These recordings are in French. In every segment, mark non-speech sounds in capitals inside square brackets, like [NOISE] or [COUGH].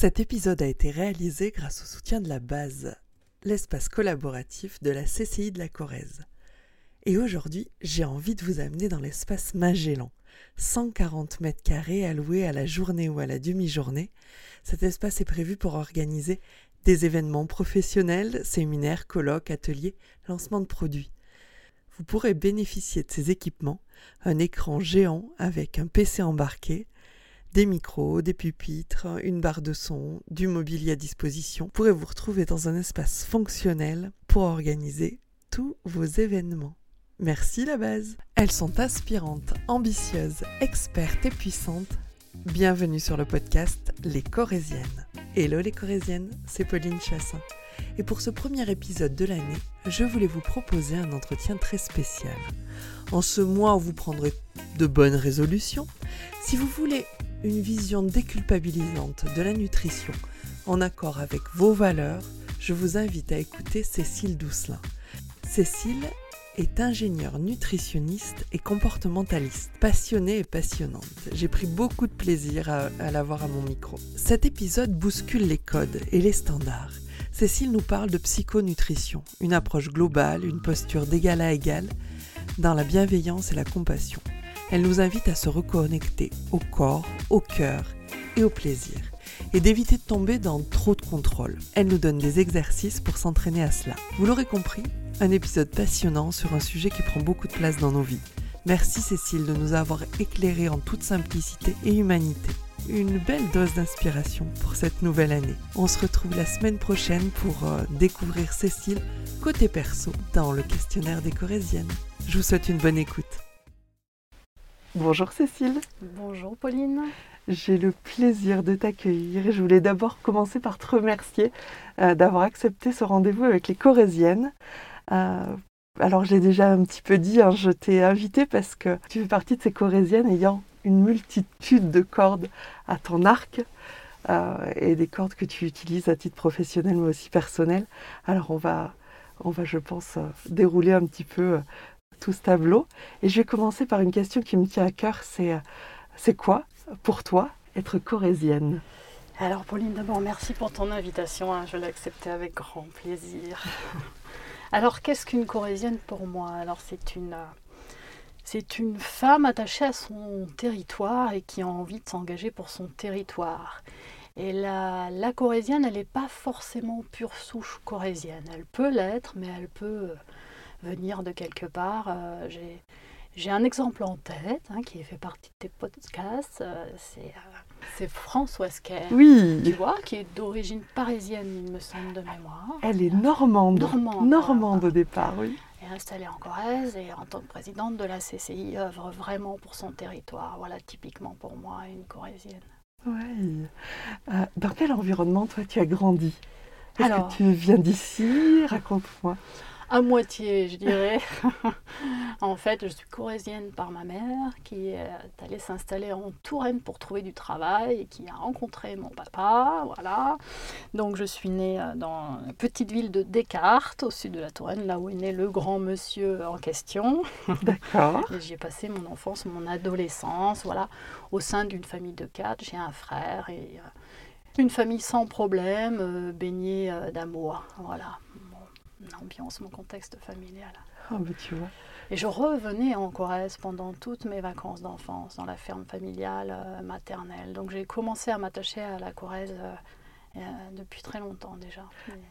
Cet épisode a été réalisé grâce au soutien de la base, l'espace collaboratif de la CCI de la Corrèze. Et aujourd'hui, j'ai envie de vous amener dans l'espace Magellan. 140 mètres carrés alloués à la journée ou à la demi-journée. Cet espace est prévu pour organiser des événements professionnels, séminaires, colloques, ateliers, lancements de produits. Vous pourrez bénéficier de ces équipements, un écran géant avec un PC embarqué, des micros, des pupitres, une barre de son, du mobilier à disposition. Pourrez vous retrouver dans un espace fonctionnel pour organiser tous vos événements. Merci la base. Elles sont inspirantes, ambitieuses, expertes et puissantes. Bienvenue sur le podcast Les Corésiennes. Hello les Corésiennes, c'est Pauline Chassin. Et pour ce premier épisode de l'année, je voulais vous proposer un entretien très spécial. En ce mois où vous prendrez de bonnes résolutions, si vous voulez une vision déculpabilisante de la nutrition en accord avec vos valeurs, je vous invite à écouter Cécile Doucelin. Cécile est ingénieure nutritionniste et comportementaliste, passionnée et passionnante. J'ai pris beaucoup de plaisir à, à l'avoir à mon micro. Cet épisode bouscule les codes et les standards. Cécile nous parle de psychonutrition, une approche globale, une posture d'égal à égal, dans la bienveillance et la compassion. Elle nous invite à se reconnecter au corps, au cœur et au plaisir, et d'éviter de tomber dans trop de contrôle. Elle nous donne des exercices pour s'entraîner à cela. Vous l'aurez compris, un épisode passionnant sur un sujet qui prend beaucoup de place dans nos vies. Merci Cécile de nous avoir éclairés en toute simplicité et humanité. Une belle dose d'inspiration pour cette nouvelle année. On se retrouve la semaine prochaine pour euh, découvrir Cécile côté perso dans le questionnaire des Corésiennes. Je vous souhaite une bonne écoute. Bonjour Cécile. Bonjour Pauline. J'ai le plaisir de t'accueillir et je voulais d'abord commencer par te remercier euh, d'avoir accepté ce rendez-vous avec les Corésiennes. Euh, alors j'ai déjà un petit peu dit, hein, je t'ai invité parce que tu fais partie de ces Corésiennes ayant une multitude de cordes à ton arc euh, et des cordes que tu utilises à titre professionnel mais aussi personnel. Alors on va, on va je pense, dérouler un petit peu tout ce tableau. Et je vais commencer par une question qui me tient à cœur, c'est euh, c'est quoi pour toi être corésienne? Alors Pauline, d'abord merci pour ton invitation, hein, je l'ai acceptée avec grand plaisir. [LAUGHS] Alors qu'est-ce qu'une corésienne pour moi? Alors c'est une, euh, c'est une femme attachée à son territoire et qui a envie de s'engager pour son territoire. Et la, la corésienne, elle n'est pas forcément pure souche corésienne. Elle peut l'être, mais elle peut venir de quelque part. Euh, j'ai, j'ai un exemple en tête hein, qui fait partie de tes podcasts. euh, c'est, euh, c'est Françoise Kerr, tu Oui, vois, qui est d'origine parisienne, il me semble, de mémoire. elle est normande. Normande, au départ, oui. est installée en Corrèze et en tant que présidente de la CCI œuvre vraiment pour son territoire. Voilà typiquement pour moi une corésienne. Oui. Euh, dans quel environnement, toi, tu as grandi? Est-ce Alors- que tu viens d'ici? Raconte-moi. À moitié, je dirais. [LAUGHS] en fait, je suis corésienne par ma mère qui est allée s'installer en Touraine pour trouver du travail et qui a rencontré mon papa. Voilà. Donc, je suis née euh, dans la petite ville de Descartes, au sud de la Touraine, là où est né le grand monsieur en question. [LAUGHS] D'accord. Et J'y ai passé mon enfance, mon adolescence, voilà, au sein d'une famille de quatre. J'ai un frère et euh, une famille sans problème, euh, baignée d'amour. Voilà, ambiance, mon contexte familial. Ah, bah, tu vois. Et je revenais en Corrèze pendant toutes mes vacances d'enfance, dans la ferme familiale euh, maternelle. Donc j'ai commencé à m'attacher à la Corrèze euh, euh, depuis très longtemps déjà.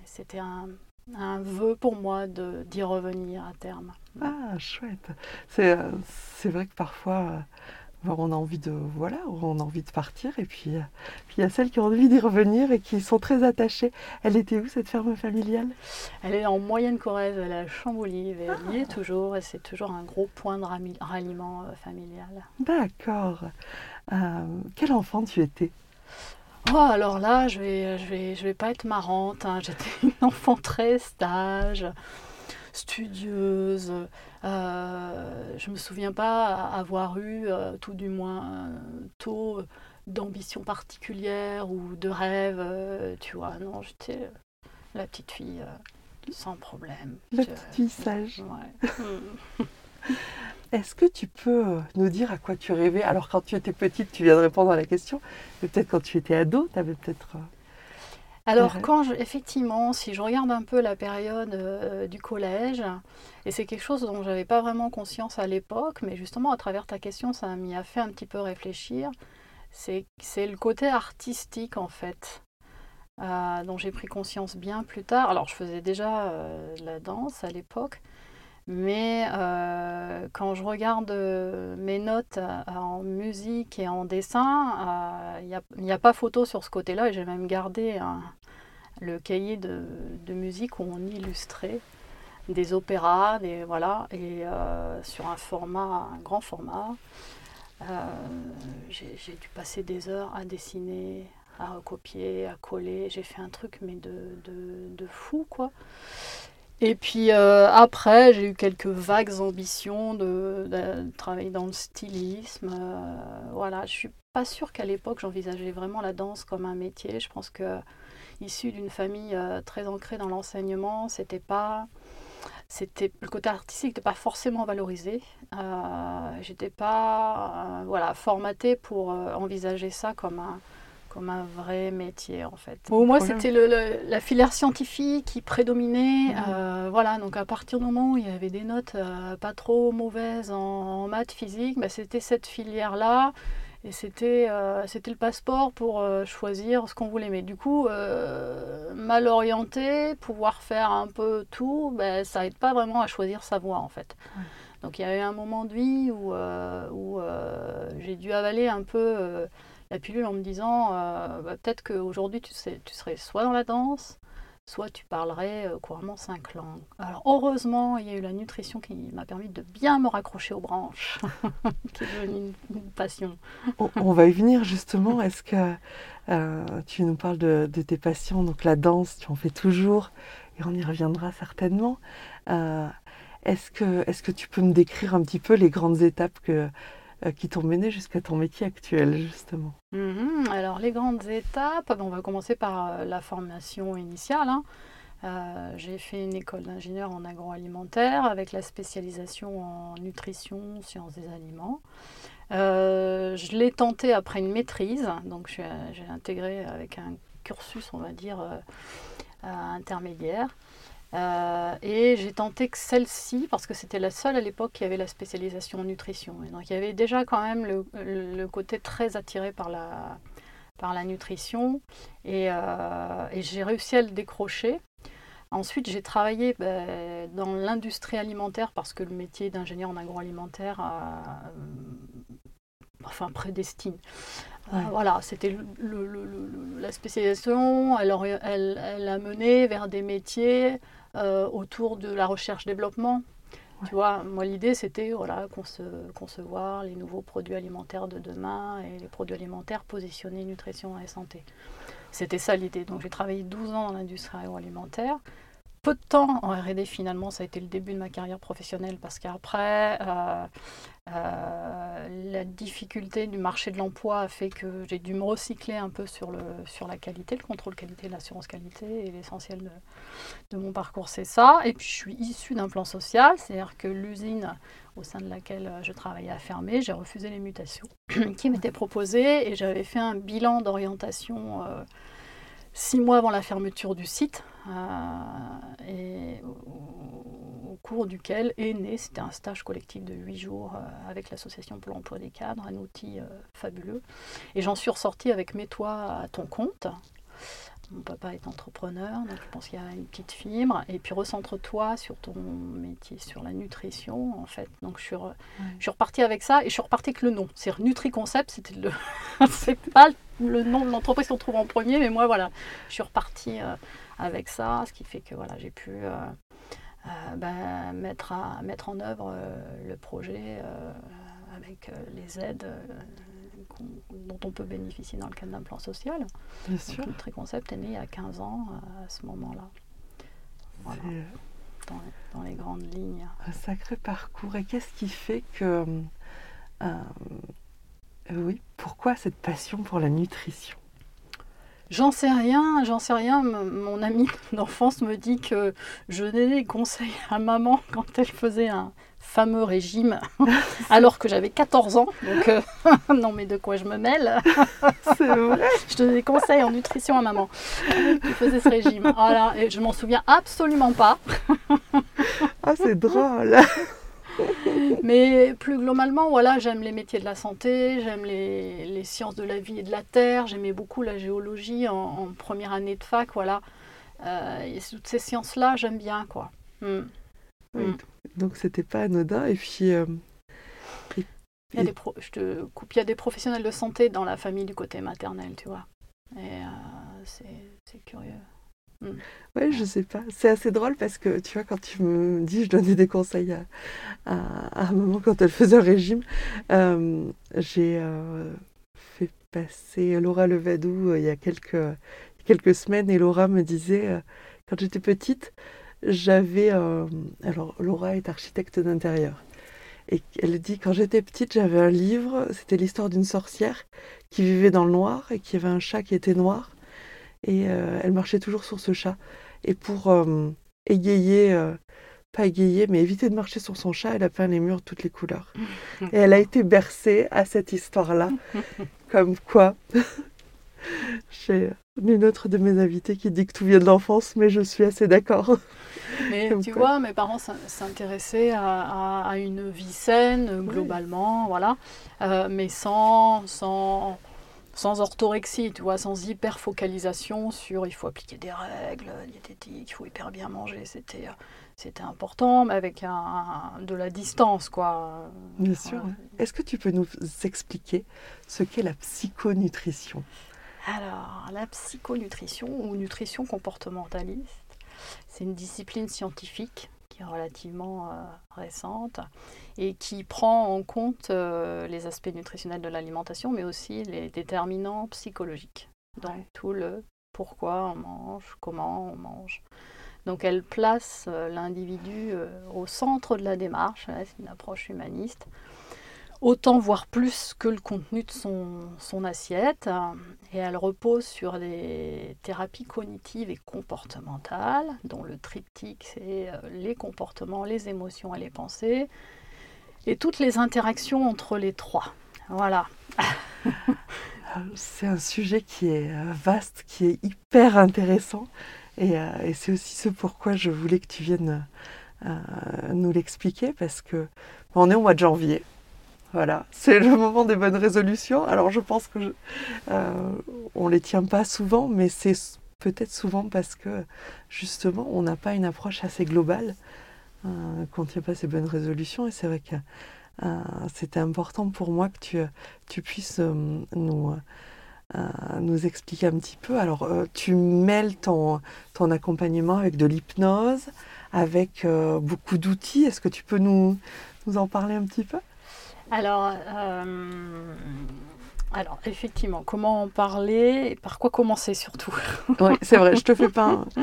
C'était un, un vœu pour moi d'y revenir à terme. Ah, chouette. C'est c'est vrai que parfois, on a envie de voilà, on a envie de partir, et puis euh, puis il y a celles qui ont envie d'y revenir et qui sont très attachées. Elle était où cette ferme familiale? Elle est en moyenne Corrèze, elle est à Chamboulive et elle y est toujours et c'est toujours un gros point de ralliement euh, familial. D'accord. Euh, quel enfant tu étais? Oh alors là, je vais, je vais, je vais pas être marrante. hein. J'étais une enfant très sage, studieuse. Euh, je me souviens pas avoir eu, euh, tout du moins tôt, d'ambition particulière ou de rêve. euh, tu vois, non, j'étais la petite fille sans problème. La Je- petite fille sage. Ouais. [LAUGHS] Mm. Est-ce que tu peux nous dire à quoi tu rêvais? Alors quand tu étais petite, tu viens de répondre à la question, mais peut-être quand tu étais ado, tu avais peut-être... Alors, quand je, effectivement, si je regarde un peu la période euh, du collège, et c'est quelque chose dont j'avais pas vraiment conscience à l'époque, mais justement à travers ta question, ça m'y a fait un petit peu réfléchir. C'est le côté artistique en fait, euh, dont j'ai pris conscience bien plus tard. Alors, je faisais déjà euh, la danse à l'époque, mais euh, quand je regarde euh, mes notes euh, en musique et en dessin, il n'y a, pas photo sur ce côté-là. J'ai même gardé le cahier de, musique où on illustrait des opéras, des, voilà, et sur un format, un grand format. j'ai dû passer des heures à dessiner, à recopier, à coller. J'ai fait un truc mais de, de fou quoi. Et puis euh, après, j'ai eu quelques vagues ambitions de, travailler dans le stylisme. Euh, voilà, je suis pas sûre qu'à l'époque j'envisageais vraiment la danse comme un métier. Je pense que issu d'une famille euh, très ancrée dans l'enseignement, c'était pas c'était le côté artistique n'était pas forcément valorisé. J'étais pas voilà formatée pour envisager ça comme un comme un vrai métier en fait. Pour moi, c'était la filière scientifique qui prédominait. Mhm. Euh, voilà, donc à partir du moment où il y avait des notes euh, pas trop mauvaises en, maths, physique, bah, c'était cette filière-là. Et c'était euh, c'était le passeport pour choisir ce qu'on voulait. Mais du coup, mal orienté, pouvoir faire un peu tout, bah, ça n'aide pas vraiment à choisir sa voie en fait. Donc il y a eu un moment de vie où, où j'ai dû avaler un peu la pilule en me disant euh, bah, peut-être qu'aujourd'hui tu, serais soit dans la danse, soit tu parlerais euh, couramment cinq langues. Alors heureusement, il y a eu la nutrition qui m'a permis de bien me raccrocher aux branches, [LAUGHS] qui est devenue une, passion. on, va y venir justement. Est-ce que euh, tu nous parles de, tes passions, donc la danse, tu en fais toujours, et on y reviendra certainement. est-ce que, que tu peux me décrire un petit peu les grandes étapes que qui t'ont mené jusqu'à ton métier actuel, justement mhm. Alors, les grandes étapes, on va commencer par euh, la formation initiale. Hein. Euh, j'ai fait une école d'ingénieur en agroalimentaire avec la spécialisation en nutrition, sciences des aliments. je l'ai tenté après une maîtrise, donc j'ai intégré avec un cursus, on va dire, intermédiaire. Euh, et j'ai tenté que celle-ci, parce que c'était la seule à l'époque qui avait la spécialisation en nutrition. Donc il y avait déjà quand même le, côté très attiré par la, par la nutrition. Et, euh, j'ai réussi à le décrocher. Ensuite, j'ai travaillé ben, dans l'industrie alimentaire parce que le métier d'ingénieur en agroalimentaire euh, enfin prédestine. Voilà, c'était la spécialisation, elle, elle, elle, a mené vers des métiers euh, autour de la recherche-développement. Tu vois, moi l'idée c'était voilà, concevoir les nouveaux produits alimentaires de demain et les produits alimentaires positionnés nutrition et santé. C'était ça l'idée. Donc j'ai travaillé 12 ans dans l'industrie agroalimentaire peu de temps en RD finalement, ça a été le début de ma carrière professionnelle parce qu'après, euh, euh, la difficulté du marché de l'emploi a fait que j'ai dû me recycler un peu sur, le, sur la qualité, le contrôle qualité, l'assurance qualité et l'essentiel de, mon parcours c'est ça. Et puis je suis issue d'un plan social, c'est-à-dire que l'usine au sein de laquelle je travaillais a fermé, j'ai refusé les mutations [CLEARS THROAT] qui m'étaient proposées et j'avais fait un bilan d'orientation. Euh, six mois avant la fermeture du site, euh, au, cours duquel est né, c'était un stage collectif de huit jours euh, avec l'association pour l'emploi des cadres, un outil euh, fabuleux. Et j'en suis ressortie avec Mets toi à ton compte, mon papa est entrepreneur, donc je pense qu'il y a une petite fibre. Et puis recentre-toi sur ton métier, sur la nutrition, en fait. Donc je suis, je suis repartie avec ça et je suis repartie avec le nom. C'est NutriConcept, c'était le. [LAUGHS] c'est pas le nom de l'entreprise qu'on trouve en premier, mais moi voilà, je suis repartie euh, avec ça, ce qui fait que voilà, j'ai pu euh, euh, ben, mettre, à, mettre en œuvre le projet avec les aides dont on peut bénéficier dans le cadre d'un plan social. Bien sûr. Le Triconcept est né il y a 15 ans euh, à ce moment-là. Voilà. Euh, dans, les grandes lignes. Un sacré parcours. Et qu'est-ce qui fait que. Euh, oui, pourquoi cette passion pour la nutrition? J'en sais rien, j'en sais rien. mon amie d'enfance me dit que je donnais des conseils à maman quand elle faisait un fameux régime [LAUGHS] alors que j'avais 14 ans. Donc, euh, [LAUGHS] non, mais de quoi je me mêle? [LAUGHS] C'est vrai. Je donnais des conseils en nutrition à maman qui faisait ce régime. Voilà, et je m'en souviens absolument pas. ah, c'est drôle. Mais plus globalement, voilà, j'aime les métiers de la santé, j'aime les, sciences de la vie et de la terre, j'aimais beaucoup la géologie en, première année de fac, voilà. Euh, et toutes ces sciences-là, j'aime bien, quoi. Hmm. Hmm. Donc c'était pas anodin. Et puis. Euh, il y a des je te coupe, il y a des professionnels de santé dans la famille du côté maternel, tu vois. Et euh, c'est curieux. Hmm. Ouais, je sais pas. C'est assez drôle parce que tu vois, quand tu me dis, je donnais des conseils à, à, un moment quand elle faisait un régime, euh, j'ai fait passer Laura Levadou il y a quelques, quelques semaines et Laura me disait, quand j'étais petite, j'avais. Euh, alors, Laura est architecte d'intérieur. Et elle dit Quand j'étais petite, j'avais un livre, c'était l'histoire d'une sorcière qui vivait dans le noir et qui avait un chat qui était noir. Et euh, elle marchait toujours sur ce chat. Et pour euh, égayer, pas égayer, mais éviter de marcher sur son chat, elle a peint les murs de toutes les couleurs. [LAUGHS] Et elle a été bercée à cette histoire-là. [LAUGHS] Comme quoi [LAUGHS] J'ai une autre de mes invités qui dit que tout vient de l'enfance, mais je suis assez d'accord. Mais [LAUGHS] tu vois, mes parents s'intéressaient à, une vie saine, globalement, voilà, euh, mais sans, sans, sans orthorexie, tu vois, sans hyper-focalisation sur il faut appliquer des règles diététiques, il faut hyper bien manger. C'était, c'était important, mais avec un, de la distance, quoi. Bien sûr. Est-ce que tu peux nous expliquer ce qu'est la psychonutrition? Alors, la psychonutrition ou nutrition comportementaliste, c'est une discipline scientifique qui est relativement euh, récente et qui prend en compte euh, les aspects nutritionnels de l'alimentation, mais aussi les déterminants psychologiques. Donc tout le pourquoi on mange, comment on mange. Donc elle place euh, l'individu au centre de la démarche, c'est une approche humaniste, autant voire plus que le contenu de son, assiette. Et elle repose sur des thérapies cognitives et comportementales, dont le triptyque, c'est euh, les comportements, les émotions et les pensées, et toutes les interactions entre les trois. Voilà. [LAUGHS] c'est un sujet qui est euh, vaste, qui est hyper intéressant. Et, euh, et c'est aussi ce pourquoi je voulais que tu viennes nous l'expliquer, parce que on est au mois de janvier, voilà, c'est le moment des bonnes résolutions. Alors je pense que euh, on les tient pas souvent, mais c'est peut-être souvent parce que justement on n'a pas une approche assez globale euh, qu'on ne tient pas ces bonnes résolutions. Et c'est vrai que euh, c'était important pour moi que tu, puisses nous, nous expliquer un petit peu. Alors tu mêles ton, ton accompagnement avec de l'hypnose, avec beaucoup d'outils. Est-ce que tu peux nous, nous en parler un petit peu? Alors, euh, alors, effectivement, comment en parler et par quoi commencer surtout [LAUGHS] Oui, c'est vrai, je te fais pas. [LAUGHS]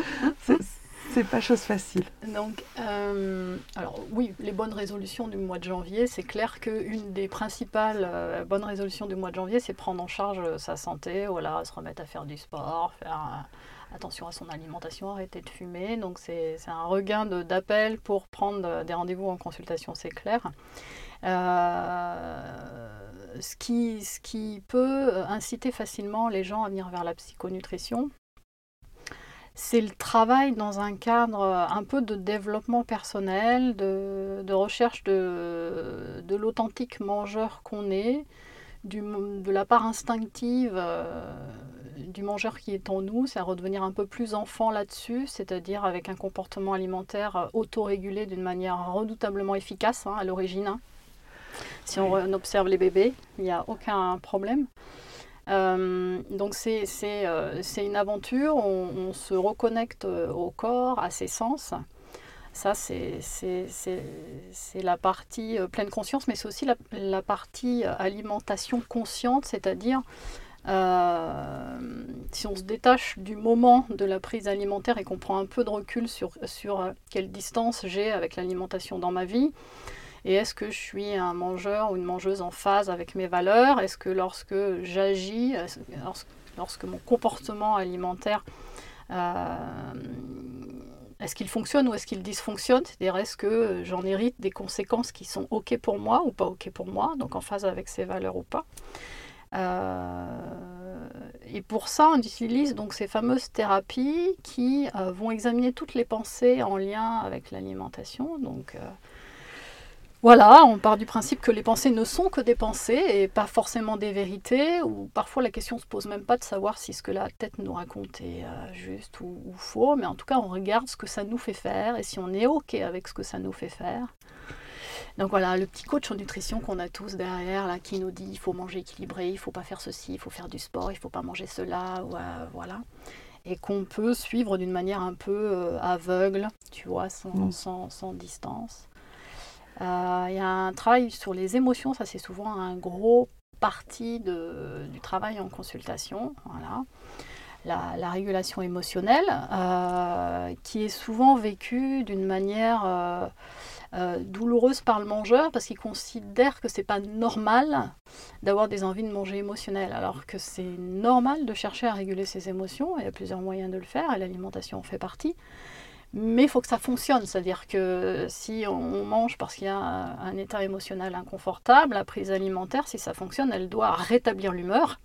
C'est pas chose facile. Donc, euh, alors oui, les bonnes résolutions du mois de janvier, c'est clair qu'une des principales euh, bonnes résolutions du mois de janvier, c'est prendre en charge sa santé, voilà, se remettre à faire du sport, faire attention à son alimentation, arrêter de fumer. Donc, c'est un regain d'appel pour prendre des rendez-vous en consultation, c'est clair. Euh, ce, qui, peut inciter facilement les gens à venir vers la psychonutrition, c'est le travail dans un cadre un peu de développement personnel, de, recherche de, l'authentique mangeur qu'on est, de la part instinctive euh, du mangeur qui est en nous, c'est à redevenir un peu plus enfant là-dessus, c'est-à-dire avec un comportement alimentaire autorégulé d'une manière redoutablement efficace hein, à l'origine. Hein. Si on, observe les bébés, il n'y a aucun problème. Euh, donc c'est euh, une aventure, on, se reconnecte euh, au corps, à ses sens. Ça, c'est la partie pleine conscience, mais c'est aussi la, la, partie alimentation consciente, c'est-à-dire si on se détache du moment de la prise alimentaire et qu'on prend un peu de recul sur, sur quelle distance j'ai avec l'alimentation dans ma vie, et est-ce que je suis un mangeur ou une mangeuse en phase avec mes valeurs? Est-ce que lorsque j'agis, lorsque, mon comportement alimentaire euh, est-ce qu'il fonctionne ou est-ce qu'il dysfonctionne? C'est-à-dire, est-ce que j'en hérite des conséquences qui sont OK pour moi ou pas OK pour moi, donc en phase avec ses valeurs ou pas? Euh, et pour ça, on utilise donc ces fameuses thérapies qui euh, vont examiner toutes les pensées en lien avec l'alimentation. Donc, voilà, on part du principe que les pensées ne sont que des pensées et pas forcément des vérités, ou parfois la question ne se pose même pas de savoir si ce que la tête nous raconte est euh, juste ou, faux, mais en tout cas on regarde ce que ça nous fait faire et si on est OK avec ce que ça nous fait faire. Donc voilà, le petit coach en nutrition qu'on a tous derrière, là, qui nous dit il faut manger équilibré, il faut pas faire ceci, il faut faire du sport, il faut pas manger cela, euh, voilà. Et qu'on peut suivre d'une manière un peu euh, aveugle, tu vois, sans, sans distance. Euh, il y a un travail sur les émotions, ça c'est souvent un gros parti du travail en consultation. La, régulation émotionnelle, euh, qui est souvent vécue d'une manière euh, douloureuse par le mangeur parce qu'il considère que c'est pas normal d'avoir des envies de manger émotionnelles, alors que c'est normal de chercher à réguler ses émotions. Il y a plusieurs moyens de le faire et l'alimentation en fait partie. Mais il faut que ça fonctionne, c'est-à-dire que si on mange parce qu'il y a un état émotionnel inconfortable, la prise alimentaire, si ça fonctionne, elle doit rétablir l'humeur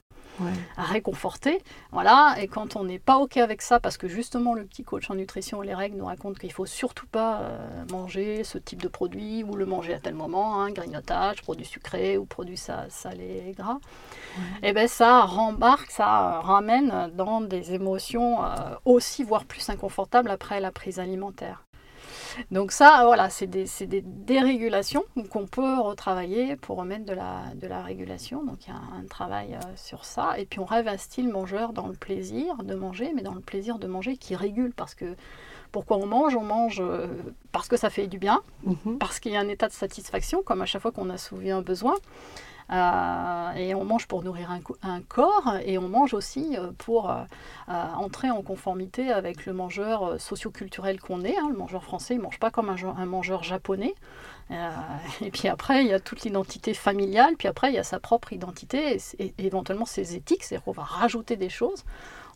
à réconforter. Voilà, et quand on n'est pas OK avec ça, parce que justement le petit coach en nutrition et les règles nous raconte qu'il faut surtout pas euh, manger ce type de produit ou le manger à tel moment, hein, grignotage, produits sucrés ou produits salés et gras, et eh ben ça rembarque, ça ramène dans des émotions euh, aussi, voire plus inconfortables après la prise alimentaire. Donc ça, voilà, c'est des, dérégulations qu'on peut retravailler pour remettre de la, de la régulation. Donc il y a un, travail euh, sur ça. Et puis on réinvestit le mangeur dans le plaisir de manger, mais dans le plaisir de manger qui régule. Parce que pourquoi on mange? On mange euh, parce que ça fait du bien, mhm. parce qu'il y a un état de satisfaction, comme à chaque fois qu'on a soulevé un besoin. Euh, et on mange pour nourrir un, corps et on mange aussi euh, pour euh, entrer en conformité avec le mangeur socioculturel qu'on est. Hein. Le mangeur français ne mange pas comme un, mangeur japonais. [LAUGHS] et puis après, il y a toute l'identité familiale, puis après, il y a sa propre identité et, éventuellement ses éthiques, c'est-à-dire qu'on va rajouter des choses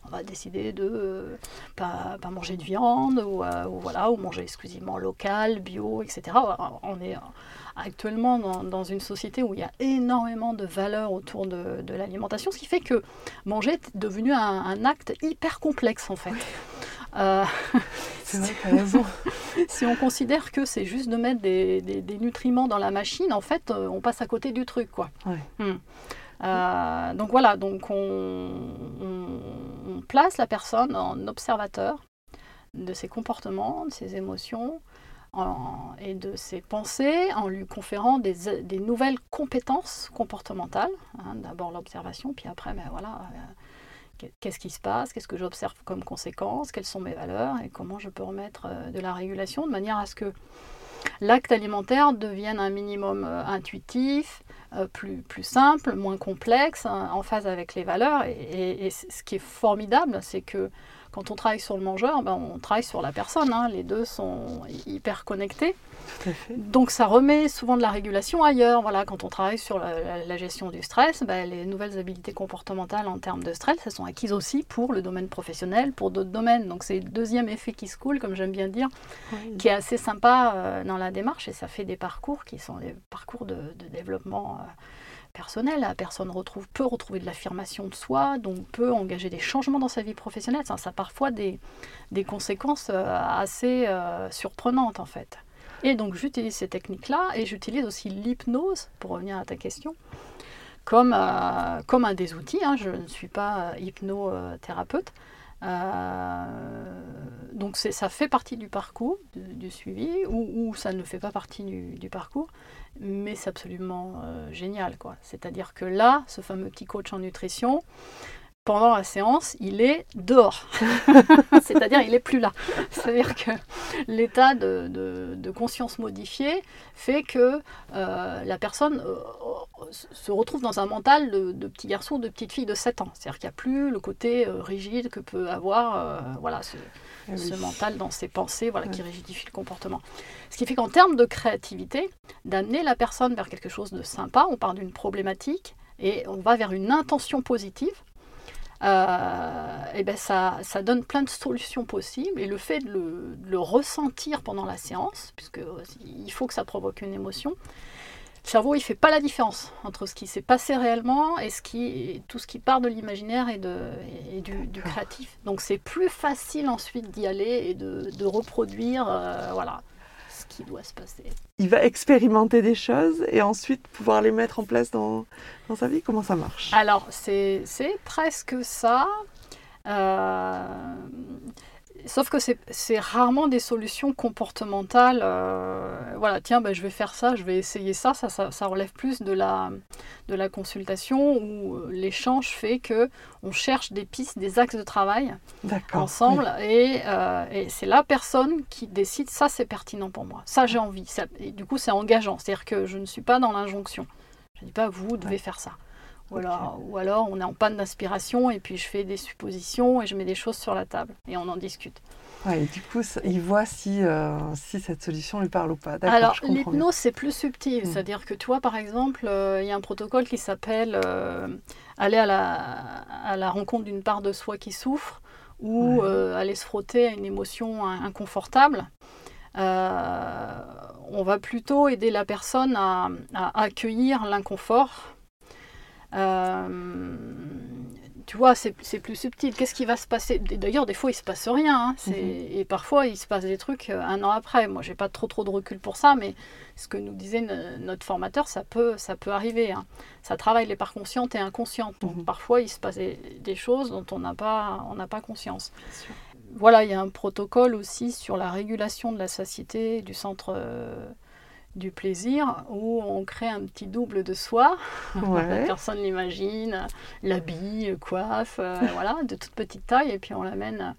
on va décider de pas, pas, manger de viande ou, ou, voilà ou manger exclusivement local, bio, etc. On est actuellement dans, une société où il y a énormément de valeurs autour de, l'alimentation, ce qui fait que manger est devenu un, acte hyper complexe en fait. Euh, [LAUGHS] c'est vrai, as raison. [LAUGHS] si on considère que c'est juste de mettre des, nutriments dans la machine, en fait, euh, on passe à côté du truc, quoi. Hmm. Euh, donc voilà, donc on, place la personne en observateur de ses comportements, de ses émotions, et de ses pensées en lui conférant des, nouvelles compétences comportementales. Hein, d'abord l'observation, puis après, ben voilà, euh, qu'est-ce qui se passe, qu'est-ce que j'observe comme conséquence, quelles sont mes valeurs et comment je peux remettre euh, de la régulation de manière à ce que l'acte alimentaire devienne un minimum intuitif, plus, plus simple, moins complexe, hein, en phase avec les valeurs. et ce qui est formidable, c'est que quand on travaille sur le mangeur, ben, on travaille sur la personne. Hein. Les deux sont hyper connectés. Donc ça remet souvent de la régulation ailleurs. Voilà, quand on travaille sur la, gestion du stress, ben, les nouvelles habiletés comportementales en termes de stress, elles sont acquises aussi pour le domaine professionnel, pour d'autres domaines. Donc c'est le deuxième effet qui se coule, comme j'aime bien dire, qui est assez sympa euh, dans la démarche et ça fait des parcours qui sont des parcours de, développement. Euh, personnel. La personne retrouve, peut retrouver de l'affirmation de soi, donc peut engager des changements dans sa vie professionnelle. Ça, a parfois des, des conséquences euh, assez euh, surprenantes en fait. Et donc j'utilise ces techniques-là et j'utilise aussi l'hypnose, pour revenir à ta question, comme, euh, comme un des outils. Hein. Je ne suis pas hypnothérapeute. Donc ça fait partie du parcours, du, suivi, ou, ça ne fait pas partie du, du parcours mais c'est absolument euh, génial. quoi. C'est-à-dire que là, ce fameux petit coach en nutrition, pendant la séance, il est dehors. [LAUGHS] C'est-à-dire, il n'est plus là. C'est-à-dire que l'état de, conscience modifié fait que euh, la personne euh, se retrouve dans un mental de, petit garçon ou de petite fille de 7 ans. C'est-à-dire qu'il n'y a plus le côté rigide que peut avoir voilà, ce, ah ce mental dans ses pensées voilà, qui rigidifie le comportement. Ce qui fait qu'en termes de créativité, d'amener la personne vers quelque chose de sympa, on part d'une problématique et on va vers une intention positive. Euh, et ben ça, ça donne plein de solutions possibles. Et le fait de le, de le ressentir pendant la séance, puisque il faut que ça provoque une émotion, le cerveau, il fait pas la différence entre ce qui s'est passé réellement et ce qui, tout ce qui part de l'imaginaire et, de, et du, du créatif. Donc c'est plus facile ensuite d'y aller et de, de reproduire euh, voilà, ce qui doit se passer. Il va expérimenter des choses et ensuite pouvoir les mettre en place dans, dans sa vie. Comment ça marche? Alors c'est c'est presque ça. Euh, Sauf que c'est rarement des solutions comportementales. euh, voilà, tiens, ben, je vais faire ça, je vais essayer ça. Ça, ça, ça relève plus de la, de la consultation où euh, l'échange fait que on cherche des pistes, des axes de travail ensemble et, euh, et c'est la personne qui décide ça c'est pertinent pour moi, ça j'ai envie. Ça- et du coup c'est engageant, c'est-à-dire que je ne suis pas dans l'injonction. Je ne dis pas vous devez Ouais. faire ça. Ou alors, ou alors on est en panne d'inspiration et puis je fais des suppositions et je mets des choses sur la table et on en discute. Ouais, et du coup, il voit si, euh, si cette solution lui parle ou pas. Alors l'hypnose c'est plus subtil, Mm. c'est-à-dire que tu vois par exemple euh, il y a un protocole qui s'appelle euh, aller à la, à la rencontre d'une part de soi qui souffre ou Ouais. aller se frotter à une émotion in- inconfortable. On va plutôt aider la personne à, à accueillir l'inconfort. Euh, tu vois, c'est plus subtil. Qu'est-ce qui va se passer? D'ailleurs, des fois, il se passe rien. hein. Mhm. Et parfois, il se passe des trucs euh, un an après. Moi, j'ai pas trop trop de recul pour ça, mais ce que nous disait notre formateur, ça peut, ça peut arriver. hein. Ça travaille les parts conscientes et inconscientes. Donc, Mhm. parfois, il se passe des, des choses dont on n'a pas, on n'a pas conscience. Voilà, il y a un protocole aussi sur la régulation de la satiété du centre euh, du plaisir où on crée un petit double de soi. [LAUGHS] Ouais. Personne l'imagine, l'habille, le coiffe, euh, [LAUGHS] voilà, de toute petite taille, et puis on l'amène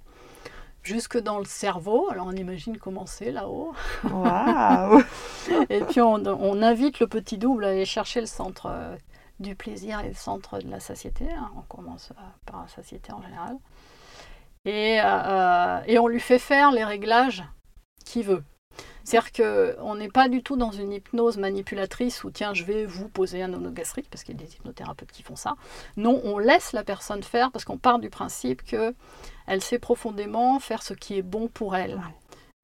jusque dans le cerveau. Alors on imagine comment c'est là-haut. [LAUGHS] Et puis on, on invite le petit double à aller chercher le centre euh, du plaisir et le centre de la satiété. hein. On commence euh, par la satiété en général. Et, euh, et on lui fait faire les réglages qu'il veut. C'est-à-dire qu'on n'est pas du tout dans une hypnose manipulatrice où tiens, je vais vous poser un monogastrique, parce qu'il y a des hypnothérapeutes qui font ça. Non, on laisse la personne faire parce qu'on part du principe que elle sait profondément faire ce qui est bon pour elle.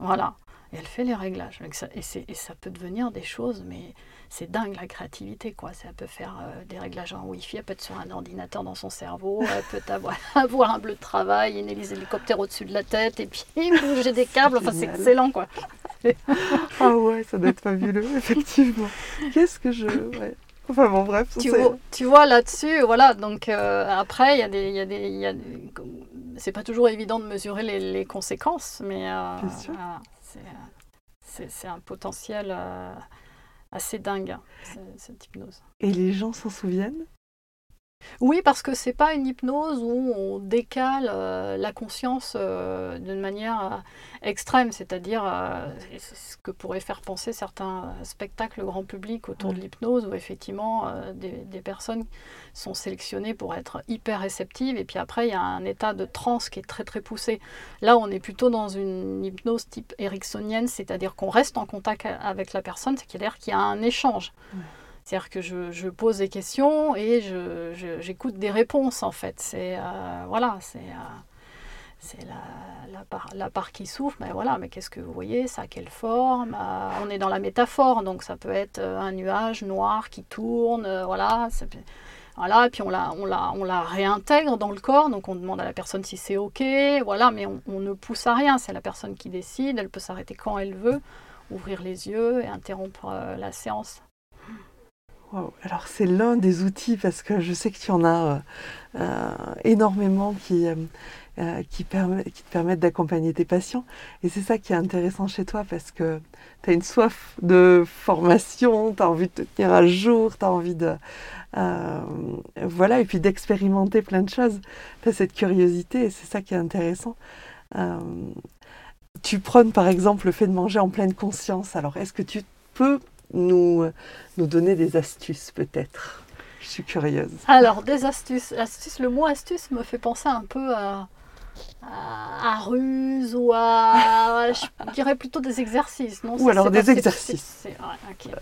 Voilà. Et elle fait les réglages. ça. Et, et ça peut devenir des choses, mais c'est dingue la créativité, quoi. Ça peut faire euh, des réglages en Wi-Fi, elle peut être sur un ordinateur dans son cerveau, elle peut avoir, [LAUGHS] avoir un bleu de travail, une hélice hélicoptère au-dessus de la tête, et puis [LAUGHS] bouger des câbles. Enfin, c'est excellent, quoi. [LAUGHS] Ah ouais, ça doit être fabuleux, effectivement. Qu'est-ce que je... Ouais. Enfin bon, bref. Tu vois, tu vois là-dessus, voilà. Donc euh, après, il y a des, il y a des, il y a des- c'est pas toujours évident de mesurer les, les conséquences, mais euh, euh, c'est, un potentiel assez dingue, ce- cette hypnose. Et les gens s'en souviennent? Oui, parce que c'est pas une hypnose où on décale euh, la conscience euh, d'une manière euh, extrême, c'est-à-dire c'est ce que pourraient faire penser certains spectacles grand public autour de l'hypnose, où effectivement des, des personnes sont sélectionnées pour être hyper réceptives, et puis après il y a un état de transe qui est très très poussé. Là, on est plutôt dans une hypnose type ericksonienne, c'est-à-dire qu'on reste en contact avec la personne, c'est-à-dire qu'il y a un échange. C'est-à-dire que je, pose des questions et j'écoute des réponses en fait. C'est euh, voilà, c'est euh, la, part, qui souffre. Mais voilà, mais qu'est-ce que vous voyez? Ça quelle forme? Euh, On est dans la métaphore, donc ça peut être un nuage noir qui tourne. voilà, voilà. Et puis on la, réintègre dans le corps. Donc on demande à la personne si c'est ok. Voilà, mais on, ne pousse à rien. C'est la personne qui décide. Elle peut s'arrêter quand elle veut, ouvrir les yeux et interrompre la séance. Alors c'est l'un des outils parce que je sais que tu en as euh, euh, énormément qui, euh, qui, te permettent d'accompagner tes patients. Et c'est ça qui est intéressant chez toi parce que tu as une soif de formation, tu as envie de te tenir à jour, tu as envie de... voilà, et puis d'expérimenter plein de choses. Tu as cette curiosité et c'est ça qui est intéressant. Tu prônes par exemple le fait de manger en pleine conscience. Alors est-ce que tu peux nous, nous donner des astuces peut-être Je suis curieuse. Alors, des astuces. astuces. Le mot astuce me fait penser un peu à, à, à ruse ou à. [LAUGHS] Je dirais plutôt des exercices, non? Ou alors des pas- exercices. ouais.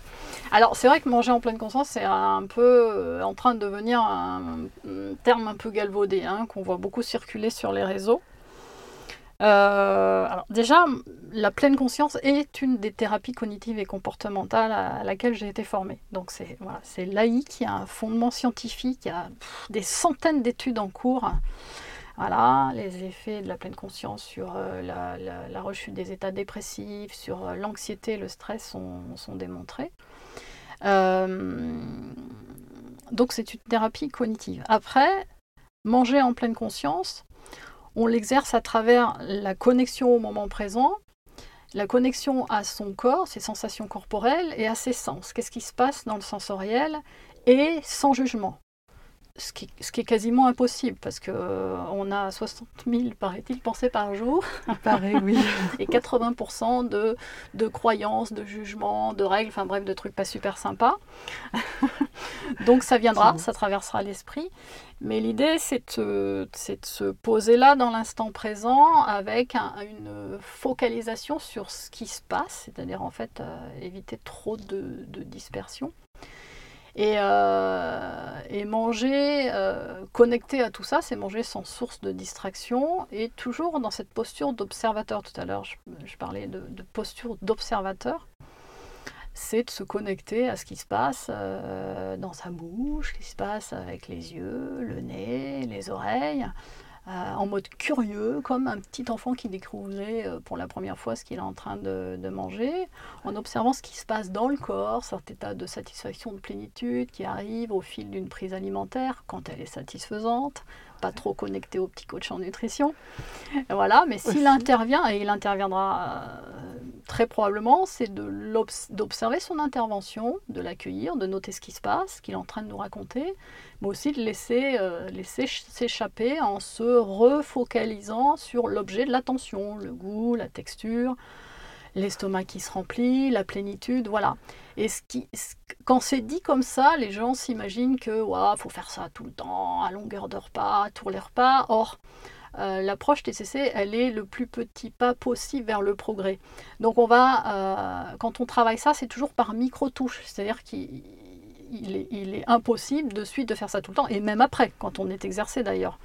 Alors c'est vrai que manger en pleine conscience, c'est un peu euh, en train de devenir un, terme un peu galvaudé, hein, qu'on voit beaucoup circuler sur les réseaux. Euh, alors déjà, la pleine conscience est une des thérapies cognitives et comportementales à, laquelle j'ai été formée. Donc c'est voilà, c'est laïque, il y a un fondement scientifique, il y a des centaines d'études en cours. Voilà, les effets de la pleine conscience sur euh, la, rechute des états dépressifs, sur euh, l'anxiété, le stress sont, démontrés. donc c'est une thérapie cognitive. Après, manger en pleine conscience, on l'exerce à travers la connexion au moment présent, la connexion à son corps, ses sensations corporelles et à ses sens. Qu'est-ce qui se passe dans le sensoriel et sans jugement ce qui, est quasiment impossible parce qu'on euh, a 60 000, paraît-il, pensées par jour. Pareil, oui. [LAUGHS] et 80% de, de croyances, de jugements, de règles, enfin bref, de trucs pas super sympas. [LAUGHS] Donc ça viendra, ça traversera l'esprit. Mais l'idée, c'est de, se poser là dans l'instant présent avec une focalisation sur ce qui se passe, c'est-à-dire en fait euh, éviter trop de, de dispersion. Et, euh, et manger euh, connecté à tout ça, c'est manger sans source de distraction et toujours dans cette posture d'observateur. Tout à l'heure, je, parlais de, posture d'observateur. C'est de se connecter à ce qui se passe euh, dans sa bouche, ce qui se passe avec les yeux, le nez, les oreilles, en mode curieux, comme un petit enfant qui découvrait euh, pour la première fois ce qu'il est en train de, manger, en observant ce qui se passe dans le corps, cet état de satisfaction, de plénitude qui arrive au fil d'une prise alimentaire quand elle est satisfaisante, pas trop connecté au petit coach en nutrition. Voilà, mais s'il intervient, et il interviendra euh, très probablement, c'est d'observer son intervention, de l'accueillir, de noter ce qui se passe, ce qu'il est en train de nous raconter, mais aussi de laisser, euh, laisser s'échapper en se refocalisant sur l'objet de l'attention, le goût, la texture, l'estomac qui se remplit, la plénitude, voilà. Et ce qui, quand c'est dit comme ça, les gens s'imaginent que ouais, faut faire ça tout le temps, à longueur de repas, tous les repas. Or, euh, l'approche TCC, elle est le plus petit pas possible vers le progrès. Donc on va, euh, quand on travaille ça, c'est toujours par micro-touches, c'est-à-dire qu'il il est, impossible de suite de faire ça tout le temps, et même après, quand on est exercé d'ailleurs.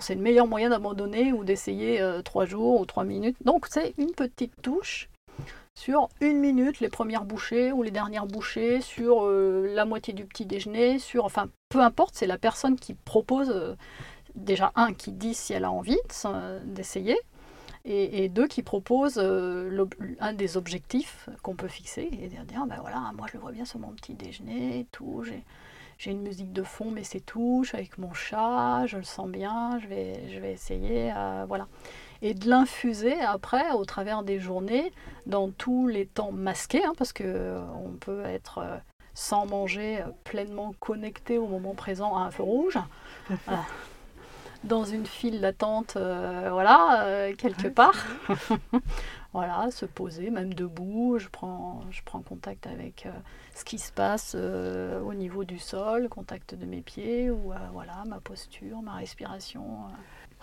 C'est le meilleur moyen d'abandonner ou d'essayer euh, trois jours ou trois minutes. Donc c'est une petite touche sur une minute, les premières bouchées ou les dernières bouchées, sur euh, la moitié du petit déjeuner, sur, enfin, peu importe, c'est la personne qui propose, euh, déjà un, qui dit si elle a envie d'essayer, et, deux qui proposent euh, un des objectifs qu'on peut fixer et dire ben voilà moi je le vois bien sur mon petit déjeuner et tout j'ai une musique de fond mais c'est tout avec mon chat je le sens bien je vais je vais essayer voilà et de l'infuser après au travers des journées dans tous les temps masqués hein, parce que euh, on peut être sans manger pleinement connecté au moment présent à un feu rouge dans une file d'attente, euh, voilà, euh, quelque part. [LAUGHS] voilà, se poser, même debout. Je prends, je prends contact avec euh, ce qui se passe au niveau du sol, contact de mes pieds, ou voilà, ma posture, ma respiration.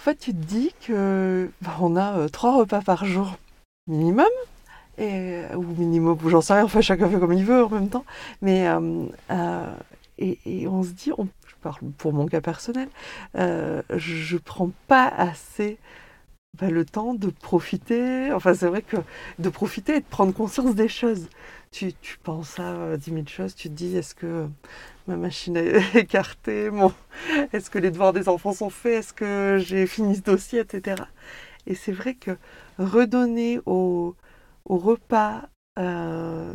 En fait, tu te dis que bah, on a trois repas par jour minimum. Et, ou minimum, j'en sais rien, enfin chacun fait comme il veut en même temps. Mais et, et, on se dit, on pour mon cas personnel, euh, je prends pas assez bah, le temps de profiter. Enfin, c'est vrai que de profiter et de prendre conscience des choses. Tu, penses à 10 000 choses, tu te dis est-ce que ma machine est [LAUGHS] écartée Est-ce que les devoirs des enfants sont faits Est-ce que j'ai fini ce dossier Etc. Et c'est vrai que redonner au, repas euh,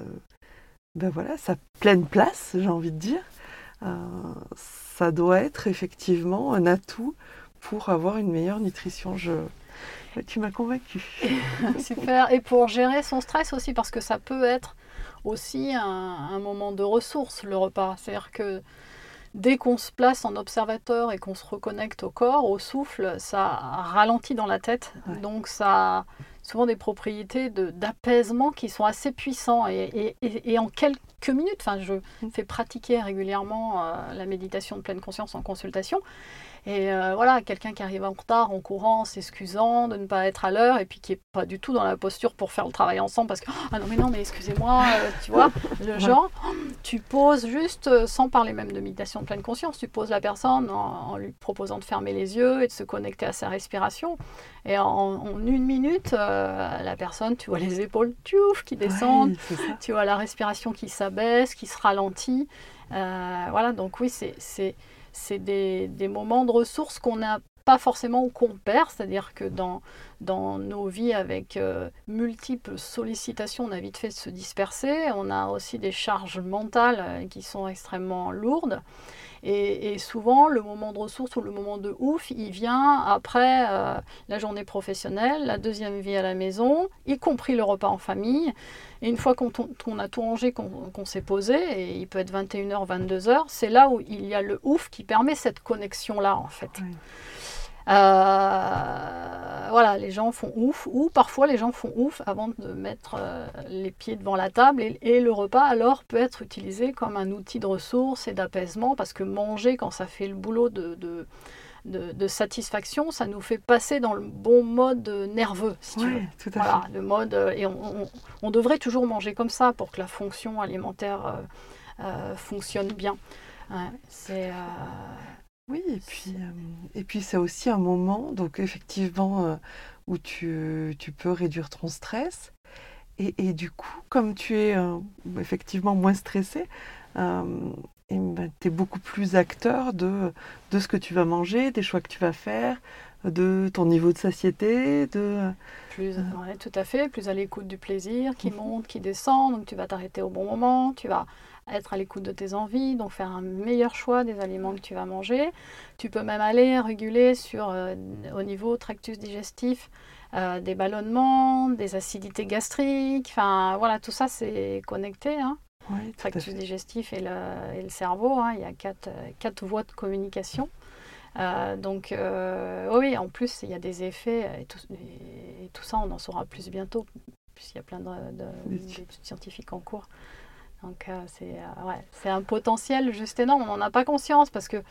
ben voilà, sa pleine place, j'ai envie de dire, euh, ça doit être effectivement un atout pour avoir une meilleure nutrition. Tu m'as convaincue. [LAUGHS] Super. Et pour gérer son stress aussi, parce que ça peut être aussi un, moment de ressources, le repas. C'est-à-dire que dès qu'on se place en observateur et qu'on se reconnecte au corps, au souffle, ça ralentit dans la tête. Donc ça a souvent des propriétés d'apaisement qui sont assez puissants. Et, et en quelques minutes. Enfin, je fais pratiquer régulièrement euh, la méditation de pleine conscience en consultation. Et euh, voilà, quelqu'un qui arrive en retard, en courant, s'excusant de ne pas être à l'heure, et puis qui est pas du tout dans la posture pour faire le travail ensemble, parce que ah non mais non mais excusez-moi, euh, tu vois, le genre, tu poses juste, euh, sans parler même de méditation de pleine conscience, tu poses la personne en, lui proposant de fermer les yeux et de se connecter à sa respiration, et en, une minute, la personne, tu vois les épaules tchouf, qui descendent, tu vois la respiration qui s'abaisse, qui se ralentit, voilà, donc oui, c'est c'est des, moments de ressources qu'on n'a pas forcément ou qu'on perd, c'est-à-dire que dans, nos vies avec euh, multiples sollicitations, on a vite fait de se disperser, on a aussi des charges mentales euh, qui sont extrêmement lourdes. Et, souvent, le moment de ressources ou le moment de ouf, il vient après euh, la journée professionnelle, la deuxième vie à la maison, y compris le repas en famille. Et une fois qu'on a tout rangé, qu'on s'est posé, et il peut être 21h, 22h, c'est là où il y a le ouf qui permet cette connexion-là, en fait. Euh, voilà, les gens font ouf, ou parfois les gens font ouf avant de mettre euh, les pieds devant la table, et, le repas alors peut être utilisé comme un outil de ressources et d'apaisement, parce que manger quand ça fait le boulot de, de, satisfaction, ça nous fait passer dans le bon mode nerveux, si tu veux. Tout à voilà, le mode, euh, et on, devrait toujours manger comme ça pour que la fonction alimentaire fonctionne bien. c'est oui, et puis, euh, et puis c'est aussi un moment, donc effectivement, euh, où tu, tu peux réduire ton stress. Et, et du coup, comme tu es euh, effectivement moins stressé, ben, tu es beaucoup plus acteur de, de ce que tu vas manger, des choix que tu vas faire, de ton niveau de satiété, de... Plus, ouais, tout à fait, plus à l'écoute du plaisir qui mhm. monte, qui descend, donc tu vas t'arrêter au bon moment, tu vas être à l'écoute de tes envies, donc faire un meilleur choix des aliments que tu vas manger. Tu peux même aller réguler sur, euh, au niveau tractus digestif euh, des ballonnements, des acidités gastriques, enfin voilà, tout ça c'est connecté. Hein. tractus digestif et le, et le cerveau, hein. il y a quatre, quatre voies de communication. Euh, donc oui, en plus il y a des effets et tout, et tout, ça on en saura plus bientôt puisqu'il y a plein d'études scientifiques en cours. Donc euh, euh, c'est un potentiel juste énorme. On n'en a pas conscience parce que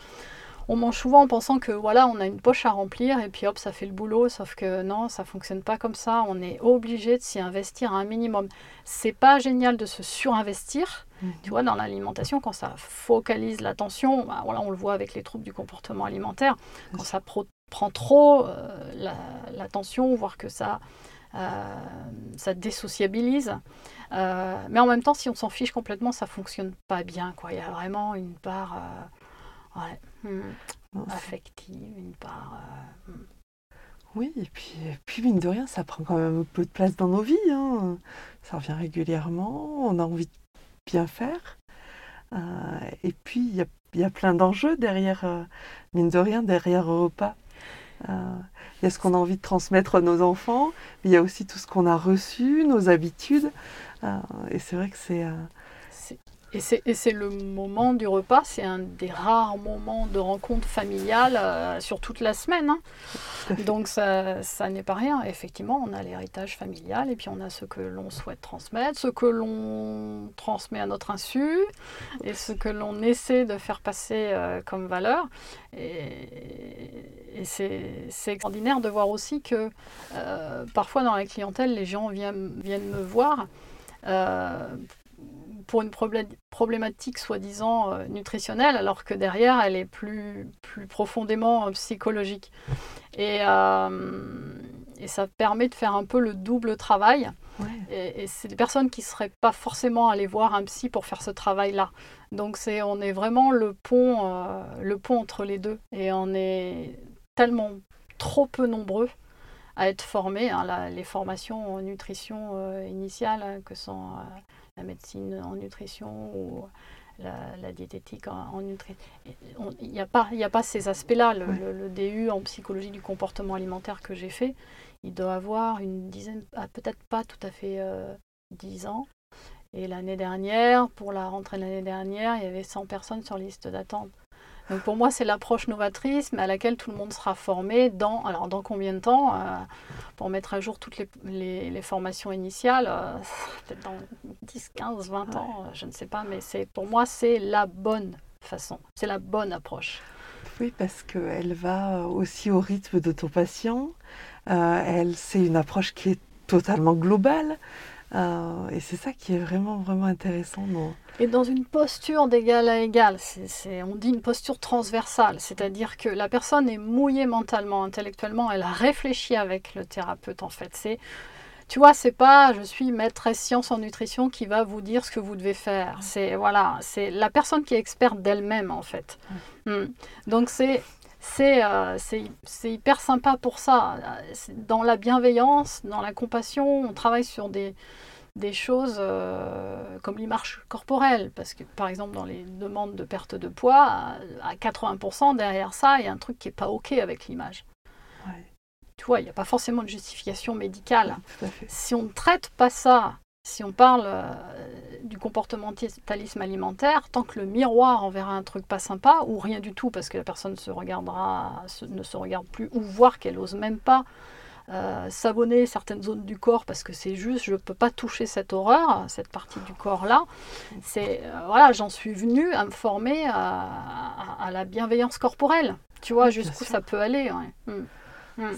on mange souvent en pensant que voilà, on a une poche à remplir et puis hop, ça fait le boulot. Sauf que non, ça fonctionne pas comme ça. On est obligé de s'y investir à un minimum. C'est pas génial de se surinvestir. Mhm. Tu vois, dans l'alimentation, quand ça focalise l'attention, bah, voilà, on le voit avec les troubles du comportement alimentaire, quand ça prend trop euh, l'attention, voire que ça, ça désociabilise. Euh, mais en même temps, si on s'en fiche complètement, ça fonctionne pas bien. Quoi. Il y a vraiment une part euh, hmm, affective, une part. Euh, hmm. Oui, et puis, puis mine de rien, ça prend quand même un peu de place dans nos vies. Hein. Ça revient régulièrement, on a envie de bien faire. et puis, il y a, y a, plein d'enjeux derrière, mine de rien, derrière repas. Il y a ce qu'on a envie de transmettre à nos enfants, mais il y a aussi tout ce qu'on a reçu, nos habitudes. Euh, et c'est vrai que c'est euh, et c'est le moment du repas, c'est un des rares moments de rencontre familiale euh, sur toute la semaine. Hein. Donc ça, ça n'est pas rien. Effectivement, on a l'héritage familial et puis on a ce que l'on souhaite transmettre, ce que l'on transmet à notre insu et ce que l'on essaie de faire passer comme valeur. Et, et c'est extraordinaire de voir aussi que parfois dans la clientèle, les gens viennent, viennent me voir euh, pour une problématique soi-disant euh, nutritionnelle, alors que derrière, elle est plus, plus profondément euh, psychologique. Et, et, ça permet de faire un peu le double travail. Et, c'est des personnes qui ne seraient pas forcément allées voir un psy pour faire ce travail-là. Donc c'est, on est vraiment le pont, le pont entre les deux. Et on est tellement trop peu nombreux à être formés. Hein, les formations en nutrition euh, initiale, hein, que sont euh, la médecine en nutrition ou la, diététique en, nutrition. Il n'y a, pas, a pas ces aspects-là. Le, DU en psychologie du comportement alimentaire que j'ai fait, il doit avoir une dizaine, ah, peut-être pas tout à fait euh, dix ans. Et l'année dernière, pour la rentrée de l'année dernière, il y avait 100 personnes sur liste d'attente. Donc pour moi, c'est l'approche novatrice, mais à laquelle tout le monde sera formé dans, alors dans combien de temps euh, Pour mettre à jour toutes les, les, formations initiales, euh, peut-être dans 10, 15, 20 ans, je ne sais pas, mais c'est pour moi, c'est la bonne façon, c'est la bonne approche. Oui, parce qu'elle va aussi au rythme de ton patient. Euh, elle, c'est une approche qui est totalement globale. Euh, et c'est ça qui est vraiment, vraiment intéressant. Et dans une posture d'égal à égal, c'est, on dit une posture transversale, c'est-à-dire que la personne est mouillée mentalement, intellectuellement, elle a réfléchi avec le thérapeute en fait. C'est, tu vois, c'est pas je suis maîtresse science en nutrition qui va vous dire ce que vous devez faire. C'est voilà, c'est la personne qui est experte d'elle-même en fait. Hmm. Donc c'est euh, c'est hyper sympa pour ça. Dans la bienveillance, dans la compassion, on travaille sur des, des choses euh, comme l'image corporelle. Parce que, par exemple, dans les demandes de perte de poids, à 80% derrière ça, il y a un truc qui n'est pas OK avec l'image. Tu vois, il n'y a pas forcément de justification médicale. Si on ne traite pas ça si on parle euh, du comportementalisme alimentaire, tant que le miroir enverra un truc pas sympa, ou rien du tout, parce que la personne se regardera, ne se regarde plus, ou voir qu'elle ose même pas euh, savonner certaines zones du corps, parce que c'est juste, je ne peux pas toucher cette horreur, cette partie du corps-là. C'est euh, voilà, j'en suis venue à me former à, la bienveillance corporelle. Tu vois, jusqu'où ça peut aller. Mm. Mm.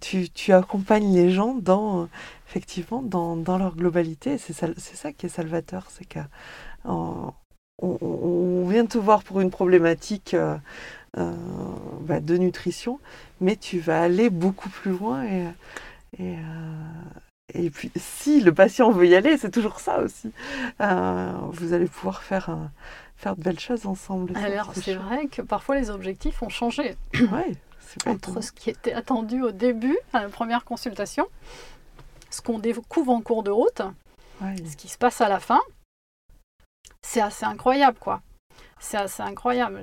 Tu, tu, accompagnes les gens dans effectivement, dans, dans leur globalité. C'est ça, ça, qui est salvateur, c'est qu'on on, vient te voir pour une problématique euh, euh, bah, de nutrition, mais tu vas aller beaucoup plus loin et, et, euh, et puis si le patient veut y aller, c'est toujours ça aussi. vous allez pouvoir faire faire de belles choses ensemble. Alors c'est vrai que parfois les objectifs ont changé. Ouais, Entre ce qui était attendu au début, à la première consultation, ce qu'on découvre en cours de route, ce qui se passe à la fin, c'est assez incroyable, quoi. C'est assez incroyable.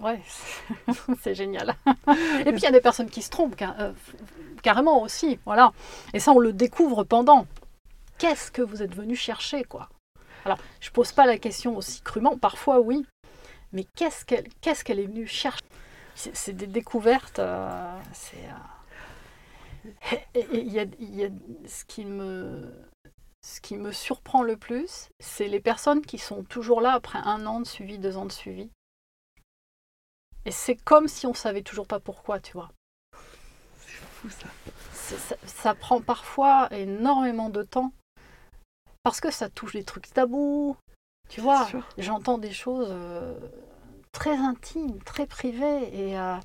Ouais, [LAUGHS] c'est génial. [LAUGHS] Et puis il y a des personnes qui se trompent euh, carrément aussi, voilà. Et ça, on le découvre pendant. Qu'est-ce que vous êtes venu chercher, quoi? Alors, je pose pas la question aussi crûment. Parfois, oui. Mais qu'est-ce qu'elle, qu'est-ce qu'elle est venue chercher? C'est, des découvertes. Euh, c'est euh, il y a, ce qui me ce qui me surprend le plus, c'est les personnes qui sont toujours là après un an de suivi, deux ans de suivi. Et c'est comme si on savait toujours pas pourquoi, tu vois. C'est fou ça. ça. prend parfois énormément de temps parce que ça touche des trucs tabous. Tu vois, j'entends des choses euh, très intimes, très privées et euh,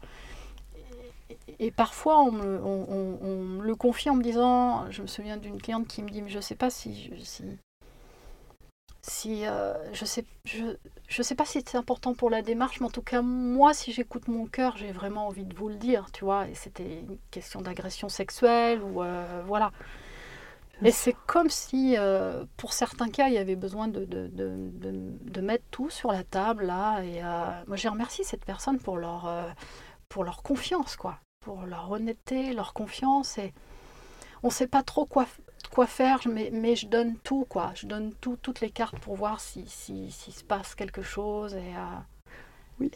et parfois, on me, le confie en me disant, je me souviens d'une cliente qui me dit, mais je ne sais pas si, si, si euh, je sais, je, je sais pas si c'est important pour la démarche, mais en tout cas, moi, si j'écoute mon cœur, j'ai vraiment envie de vous le dire, tu vois. Et c'était une question d'agression sexuelle ou euh, voilà. Et c'est comme si, euh, pour certains cas, il y avait besoin de, de, de, de mettre tout sur la table là. Et moi, j'ai remercié cette personne pour leur pour leur confiance, quoi, pour leur honnêteté, leur confiance. Et on ne sait pas trop quoi, quoi faire, mais, mais je donne tout, quoi. Je donne tout, toutes les cartes pour voir si, si, se passe quelque chose. Et, euh, oui.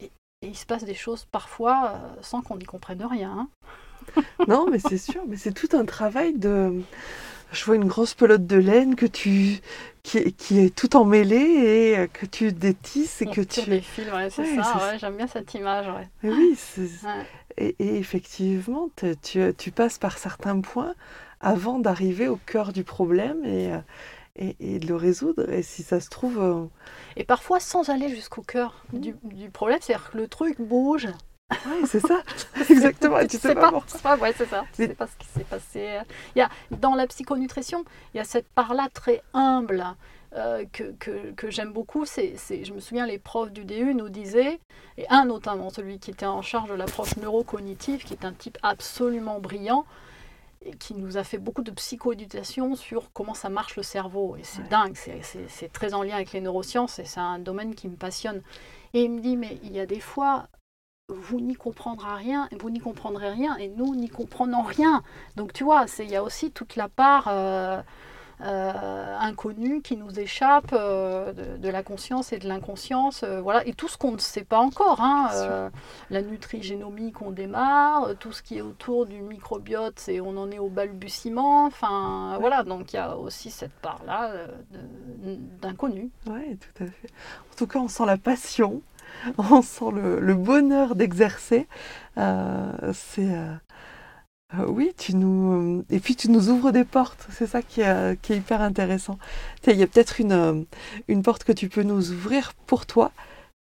et, il se passe des choses parfois euh, sans qu'on n'y comprenne rien. Hein. Non, mais c'est sûr, mais c'est tout un travail de je vois une grosse pelote de laine que tu qui, est, qui est tout emmêlée et que tu détisses et que tu des fils, ouais, c'est ça, ouais, j'aime bien cette image, ouais. oui, et, et, effectivement, tu, tu, passes par certains points avant d'arriver au cœur du problème et, euh, et, et, de le résoudre. Et si ça se trouve. Euh, et parfois sans aller jusqu'au cœur du, du problème, c'est-à-dire que le truc bouge, oui, c'est ça, [LAUGHS] [LAUGHS] exactement. tu sais pas, pas ouais, c'est ça. Tu sais pas ce qui s'est passé. Il y a, dans la psychonutrition, il y a cette part-là très humble euh, que, que, que j'aime beaucoup. C'est, je me souviens, les profs du DU nous disaient, et un notamment, celui qui était en charge de l'approche neurocognitive, qui est un type absolument brillant, et qui nous a fait beaucoup de psychoéducation sur comment ça marche le cerveau. Et c'est dingue, c'est très en lien avec les neurosciences, et c'est un domaine qui me passionne. Et il me dit, mais il y a des fois, vous n'y comprendrez rien, vous n'y comprendrez rien, et nous n'y comprenons rien. Donc tu vois, il y a aussi toute la part euh, euh, inconnue qui nous échappe euh, de, la conscience et de l'inconscience, voilà, et tout ce qu'on ne sait pas encore, hein, la nutrigénomie qu'on démarre, tout ce qui est autour du microbiote, c'est on en est au balbutiement, enfin voilà, donc il y a aussi cette part-là d'inconnu. Oui, tout à fait. En tout cas, on sent la passion [LAUGHS] on sent le, bonheur d'exercer. c'est oui, tu nous et puis tu nous ouvres des portes. C'est ça qui est, qui est, hyper intéressant. Il y a peut-être une, une porte que tu peux nous ouvrir pour toi.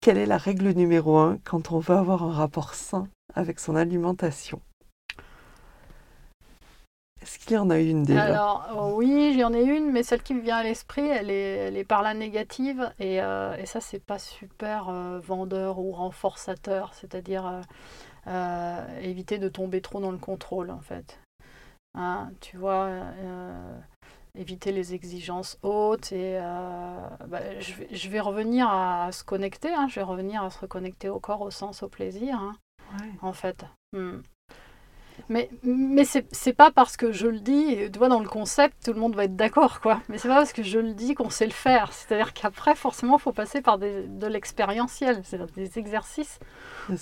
Quelle est la règle numéro un quand on veut avoir un rapport sain avec son alimentation? Est-ce qu'il y en a une déjà Alors euh, oui, j'en ai une, mais celle qui me vient à l'esprit, elle est, par la négative. Et, euh, et ça, c'est pas super euh, vendeur ou renforçateur. C'est-à-dire éviter de tomber trop dans le contrôle, en fait. Hein, tu vois, éviter les exigences hautes. Et bah, je, vais, revenir à, se connecter. Hein, je vais revenir à se reconnecter au corps, au sens, au plaisir. Hein, en fait. Hmm. Mais, mais c'est pas parce que je le dis, tu vois, dans le concept, tout le monde va être d'accord, quoi. Mais c'est pas parce que je le dis qu'on sait le faire. C'est-à-dire qu'après, forcément, il faut passer par des, de l'expérientiel, c'est-à-dire des exercices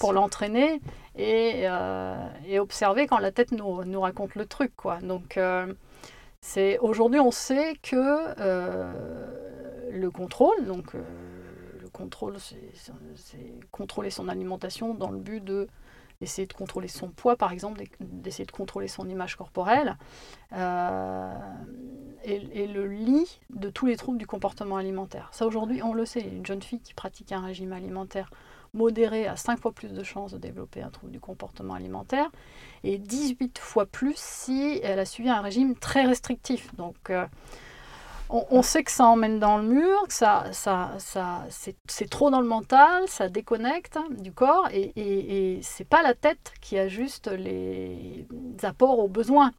pour l'entraîner et, euh, et, observer quand la tête nous, nous, raconte le truc, quoi. Donc, euh, c'est aujourd'hui, on sait que euh, le contrôle, donc le contrôle, c'est contrôler son alimentation dans le but de d'essayer de contrôler son poids, par exemple, d'essayer de contrôler son image corporelle, euh, et, le lit de tous les troubles du comportement alimentaire. Ça, aujourd'hui, on le sait, une jeune fille qui pratique un régime alimentaire modéré a 5 fois plus de chances de développer un trouble du comportement alimentaire, et 18 fois plus si elle a suivi un régime très restrictif. Donc, euh, on, sait que ça emmène dans le mur, que ça, ça, ça, c'est trop dans le mental, ça déconnecte du corps et, et, et c'est pas la tête qui ajuste les apports aux besoins.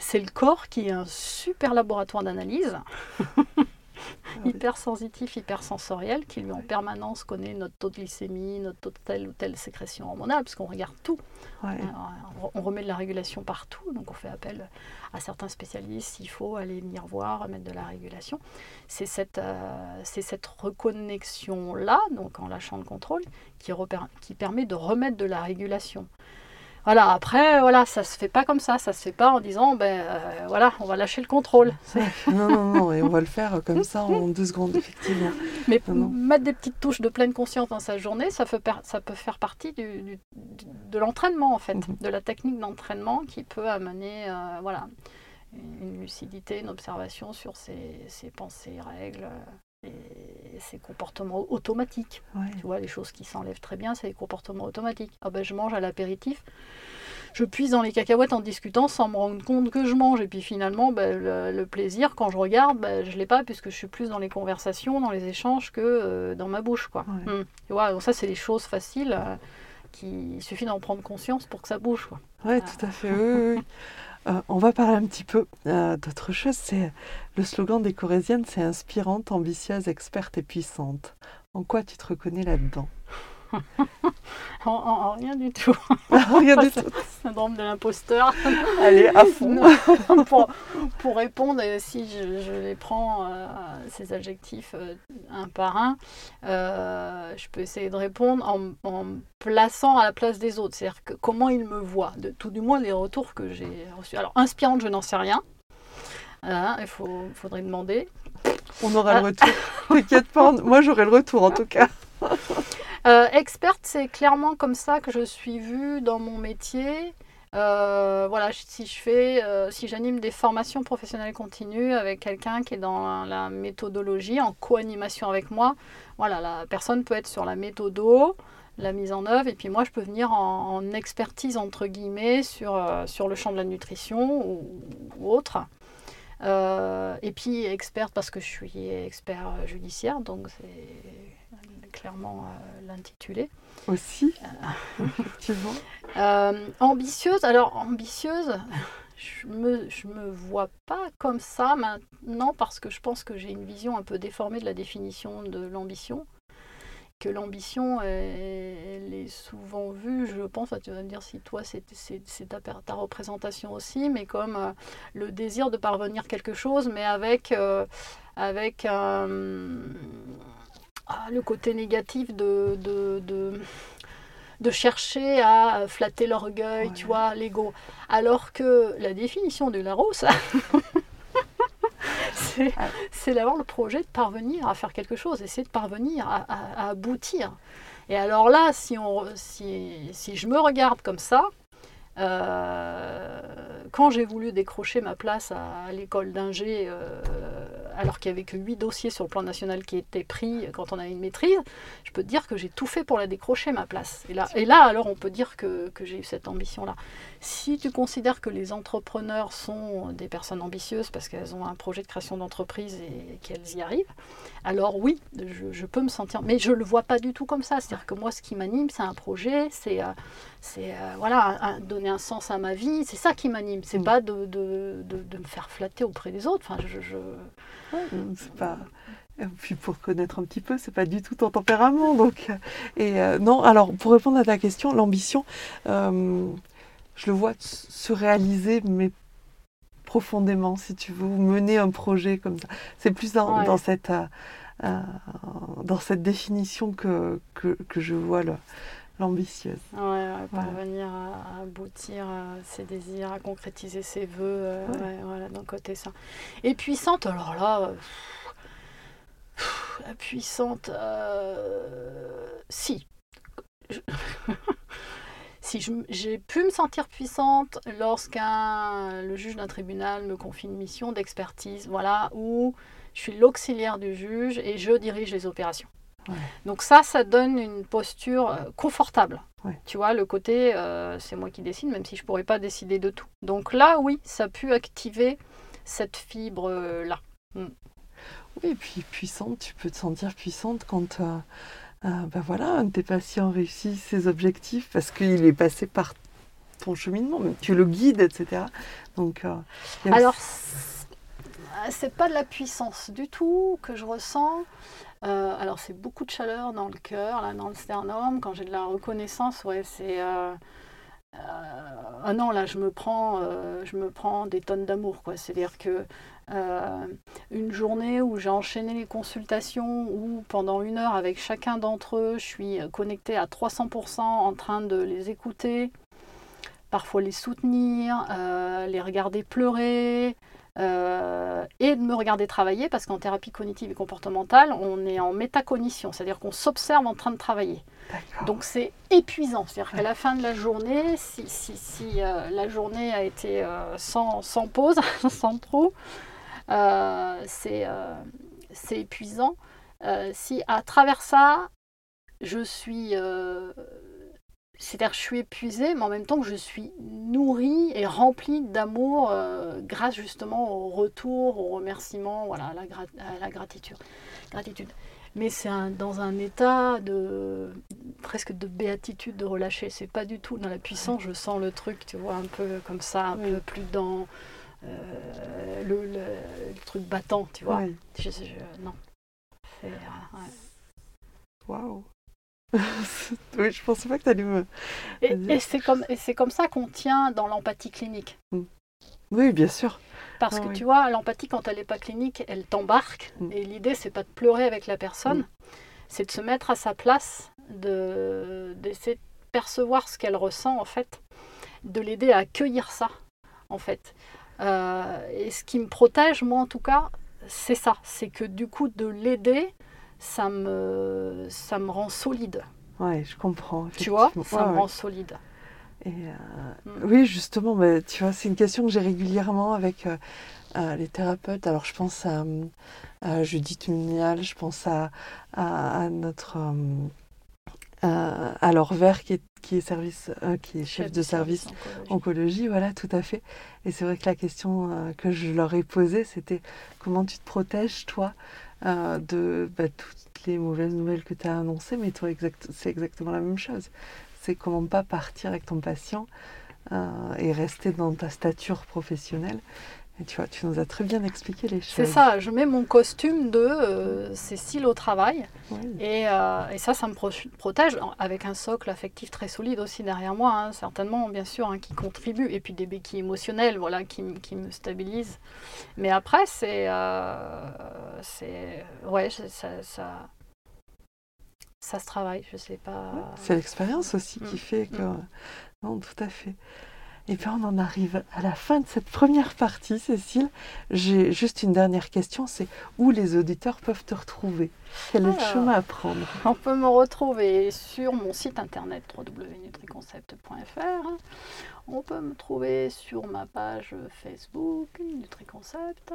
C'est le corps qui est un super laboratoire d'analyse. [LAUGHS] Ah hyper sensitif, hyper sensoriel, qui lui en permanence connaît notre taux de glycémie, notre taux de telle ou telle sécrétion hormonale, parce qu'on regarde tout. Euh, on remet de la régulation partout, donc on fait appel à certains spécialistes s'il faut aller venir voir, remettre de la régulation. C'est cette, euh, cette reconnexion-là, donc en lâchant le contrôle, qui, qui permet de remettre de la régulation. Voilà, après, voilà, ça se fait pas comme ça, ça se fait pas en disant, ben euh, voilà, on va lâcher le contrôle. [LAUGHS] non, non, non, et on va le faire comme ça en deux secondes, effectivement. Mais mettre des petites touches de pleine conscience dans sa journée, ça, peut, ça peut faire partie du, de l'entraînement, en fait, mhm. de la technique d'entraînement qui peut amener, euh, voilà, une lucidité, une observation sur ses, ses pensées, règles ces comportements automatiques. Tu vois, les choses qui s'enlèvent très bien, c'est les comportements automatiques. Ah ben, je mange à l'apéritif, je puise dans les cacahuètes en discutant sans me rendre compte que je mange. Et puis finalement, ben, le, plaisir, quand je regarde, ben, je ne l'ai pas puisque je suis plus dans les conversations, dans les échanges que euh, dans ma bouche. Quoi. Hmm. Tu vois, donc ça, c'est les choses faciles. Euh, qui suffit d'en prendre conscience pour que ça bouge. Quoi. Ouais, tout à fait. oui, oui. [LAUGHS] Euh, on va parler un petit peu euh, d'autre chose. C'est le slogan des Corésiennes, c'est inspirante, ambitieuse, experte et puissante. En quoi tu te reconnais là-dedans? [LAUGHS] en, rien du tout. rien du [LAUGHS] tout. Syndrome de l'imposteur. [LAUGHS] Allez, à fond. pour, répondre, si je, les prends, euh, ces adjectifs euh, un par un, euh, je peux essayer de répondre en, en plaçant à la place des autres. C'est-à-dire que comment ils me voient, de, tout du moins les retours que j'ai reçus. Alors, inspirante, je n'en sais rien. il faut, faudrait demander. On aura le ah. retour. T'inquiète pas, moi j'aurai le retour en tout cas. Euh, experte, c'est clairement comme ça que je suis vue dans mon métier. Euh, voilà, si je fais, euh, si j'anime des formations professionnelles continues avec quelqu'un qui est dans la méthodologie, en co-animation avec moi, voilà, la personne peut être sur la méthodo, la mise en œuvre, et puis moi je peux venir en, expertise entre guillemets sur, sur le champ de la nutrition ou, ou autre. et puis experte parce que je suis expert judiciaire, donc c'est clairement euh, l'intitulé. Aussi, euh, effectivement. [LAUGHS] Euh, ambitieuse, alors ambitieuse, je me, je me vois pas comme ça maintenant parce que je pense que j'ai une vision un peu déformée de la définition de l'ambition. Que l'ambition, elle, est souvent vue, je pense, tu vas me dire si toi c'est ta, ta, représentation aussi, mais comme le désir de parvenir quelque chose, mais avec, avec un ah, le côté négatif de, de, de, chercher à flatter l'orgueil, tu vois, l'ego. Alors que la définition de Larousse, [LAUGHS] c'est d'avoir le projet de parvenir à faire quelque chose, essayer de parvenir à, aboutir. Et alors là, si, on, si, si je me regarde comme ça, euh, quand j'ai voulu décrocher ma place à, l'école d'ingé, euh, alors qu'il n'y avait que 8 dossiers sur le plan national qui étaient pris quand on avait une maîtrise, je peux dire que j'ai tout fait pour la décrocher, ma place. Et là, alors, on peut dire que j'ai eu cette ambition-là. Si tu considères que les entrepreneurs sont des personnes ambitieuses parce qu'elles ont un projet de création d'entreprise et qu'elles y arrivent, alors oui, je, peux me sentir. Mais je ne le vois pas du tout comme ça. C'est-à-dire que moi, ce qui m'anime, c'est un projet, c'est euh, c'est euh, voilà, donner un sens à ma vie. C'est ça qui m'anime. C'est mm. pas de, de, de, me faire flatter auprès des autres. Enfin, je, je... c'est pas. Et puis pour connaître un petit peu, c'est pas du tout ton tempérament. Donc, euh, et non, alors pour répondre à ta question, l'ambition, je le vois se réaliser, mais profondément, si tu veux, mener un projet comme ça. C'est plus dans, cette, euh, euh, dans cette définition que, que, je vois l'ambitieuse. Ouais, parvenir à, aboutir à ses désirs, à concrétiser ses voeux, euh, voilà, d'un côté ça. Et puissante, alors là, puissante, si. [LAUGHS] si j'ai pu me sentir puissante lorsqu'un le juge d'un tribunal me confie une mission d'expertise, voilà, où je suis l'auxiliaire du juge et je dirige les opérations. Donc ça, ça donne une posture euh, confortable. Tu vois, le côté, euh, c'est moi qui décide, même si je ne pourrais pas décider de tout. Donc là, oui, ça a pu activer cette fibre-là. Mm. Oui, et puis puissante, tu peux te sentir puissante quand... Euh, ben voilà, un de tes patients réussit ses objectifs parce qu'il est passé par ton cheminement, tu le guides, etc. Donc, euh, Alors, c'est pas de la puissance du tout que je ressens. Euh, alors, c'est beaucoup de chaleur dans le cœur, là, dans le sternum. Quand j'ai de la reconnaissance, ouais, c'est. ah non, là, je me prends, je me prends des tonnes d'amour, quoi. C'est-à-dire que euh, une journée où j'ai enchaîné les consultations, où pendant une heure avec chacun d'entre eux, je suis connectée à 300% en train de les écouter, parfois les soutenir, euh, les regarder pleurer. Euh, et de me regarder travailler parce qu'en thérapie cognitive et comportementale, on est en métacognition, c'est-à-dire qu'on s'observe en train de travailler. Donc c'est épuisant, c'est-à-dire qu'à la fin de la journée, si, si, si la journée a été sans, sans, pause, [LAUGHS] sans trou, c'est épuisant. Euh, si à travers ça, je suis c'est-à-dire je suis épuisée, mais en même temps que je suis nourrie et remplie d'amour grâce justement au retour, au remerciement, voilà, à la, la gratitude. gratitude. Mais c'est dans un état de presque de béatitude, de relâcher. C'est pas du tout dans la puissance, je sens le truc, tu vois, un peu comme ça, un peu plus dans euh, le, truc battant, tu vois. Je, non. Euh, Waouh! [LAUGHS] oui, je pensais pas que tu allais me. Et, c'est comme, comme ça qu'on tient dans l'empathie clinique. Mm. Oui, bien sûr. Parce ah que tu vois, l'empathie, quand elle n'est pas clinique, elle t'embarque. Mm. Et l'idée, c'est pas de pleurer avec la personne, mm. c'est de se mettre à sa place, d'essayer de, de percevoir ce qu'elle ressent, en fait, de l'aider à accueillir ça, en fait. Euh, et ce qui me protège, moi en tout cas, c'est ça. C'est que du coup, de l'aider, ça me, ça me rend solide. Ouais, je comprends. Tu vois, ça me rend solide. Et euh, mm. Oui, justement, mais, tu vois, c'est une question que j'ai régulièrement avec euh, les thérapeutes. Alors, je pense à, Judith Munial, je pense à, à, notre euh, alors Vert qui est, qui est, service, euh, qui est chef, de service, oncologie. voilà, tout à fait. Et c'est vrai que la question euh, que je leur ai posée, c'était comment tu te protèges, toi, de bah, toutes les mauvaises nouvelles que tu as annoncées, mais toi, exact, c'est exactement la même chose. C'est comment pas partir avec ton patient et rester dans ta stature professionnelle tu vois, tu nous as très bien expliqué les choses. C'est ça, je mets mon costume de euh, Cécile au travail. Et, euh, et, ça, ça me protège avec un socle affectif très solide aussi derrière moi, hein, certainement, bien sûr, hein, qui contribue. Et puis des béquilles émotionnelles, voilà, qui, qui me stabilisent. Mais après, c'est. Euh, ouais, ça, ça, ça, se travaille, je sais pas. c'est l'expérience aussi qui mm. fait que. Mm. Non, tout à fait. Et bien on en arrive à la fin de cette première partie, Cécile. J'ai juste une dernière question, c'est où les auditeurs peuvent te retrouver? Quel est le Alors. chemin à prendre On peut me retrouver sur mon site internet www.nutriconcept.fr. On peut me trouver sur ma page Facebook NutriConcept.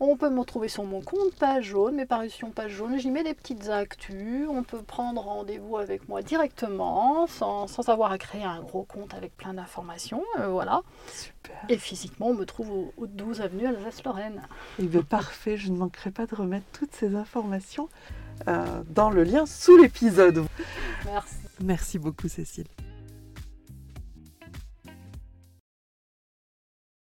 On peut me retrouver sur mon compte page jaune, mes parutions page jaune. J'y mets des petites actus. On peut prendre rendez-vous avec moi directement sans, sans avoir à créer un gros compte avec plein d'informations. Euh, voilà. Super. Et physiquement, on me trouve au, au 12 avenue Alsace-Lorraine. Eh bien, parfait, je ne manquerai pas de remettre toutes ces informations euh, dans le lien sous l'épisode. Merci. Merci beaucoup Cécile.